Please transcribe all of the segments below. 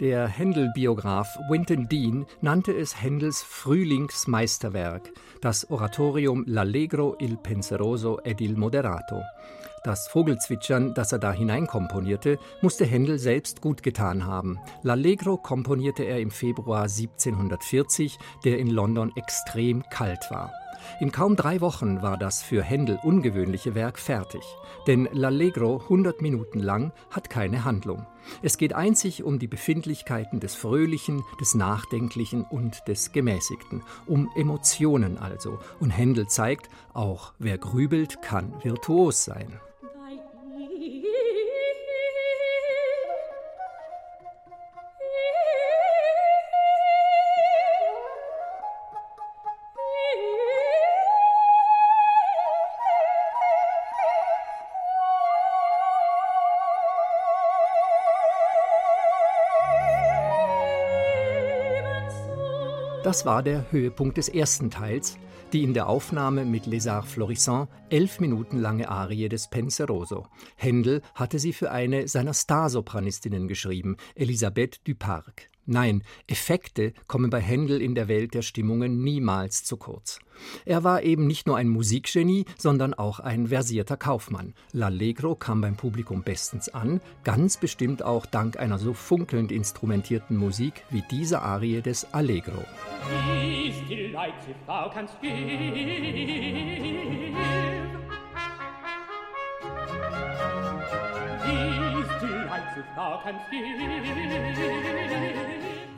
Der Händel-Biograf Winton Dean nannte es Händels Frühlingsmeisterwerk, das Oratorium L'Allegro il Penseroso ed il Moderato. Das Vogelzwitschern, das er da hineinkomponierte, musste Händel selbst gut getan haben. L'Allegro komponierte er im Februar 1740, der in London extrem kalt war. In kaum drei Wochen war das für Händel ungewöhnliche Werk fertig. Denn L'Allegro, 100 Minuten lang, hat keine Handlung. Es geht einzig um die Befindlichkeiten des Fröhlichen, des Nachdenklichen und des Gemäßigten, um Emotionen also. Und Händel zeigt, auch wer grübelt, kann virtuos sein. Das war der Höhepunkt des ersten Teils, die in der Aufnahme mit Les Arts Florissants elf Minuten lange Arie des Penseroso. Händel hatte sie für eine seiner Starsopranistinnen geschrieben, Elisabeth Duparc. Nein, Effekte kommen bei Händel in der Welt der Stimmungen niemals zu kurz. Er war eben nicht nur ein Musikgenie, sondern auch ein versierter Kaufmann. L'Allegro kam beim Publikum bestens an, ganz bestimmt auch dank einer so funkelnd instrumentierten Musik wie dieser Arie des Allegro. Kannst gehen.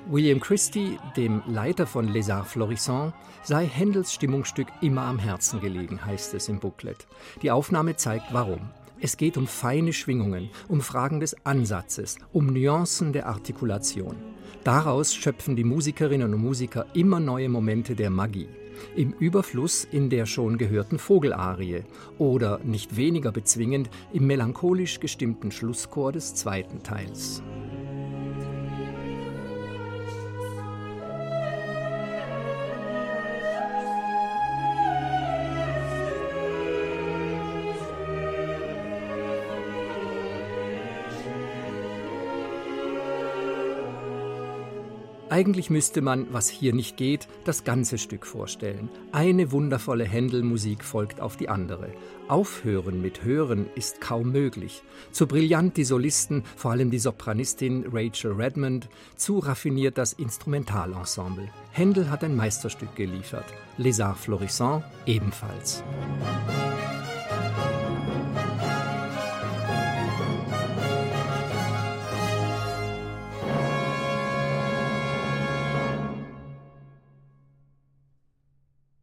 William Christie, dem Leiter von Les Arts Florissants, sei Händels Stimmungsstück immer am Herzen gelegen, heißt es im Booklet. Die Aufnahme zeigt warum. Es geht um feine Schwingungen, um Fragen des Ansatzes, um Nuancen der Artikulation. Daraus schöpfen die Musikerinnen und Musiker immer neue Momente der Magie im Überfluss in der schon gehörten Vogelarie oder nicht weniger bezwingend im melancholisch gestimmten Schlusschor des zweiten Teils. Eigentlich müsste man, was hier nicht geht, das ganze Stück vorstellen. Eine wundervolle Händelmusik folgt auf die andere. Aufhören mit Hören ist kaum möglich. Zu brillant die Solisten, vor allem die Sopranistin Rachel Redmond, zu raffiniert das Instrumentalensemble. Händel hat ein Meisterstück geliefert. Les Arts Florissants ebenfalls. Musik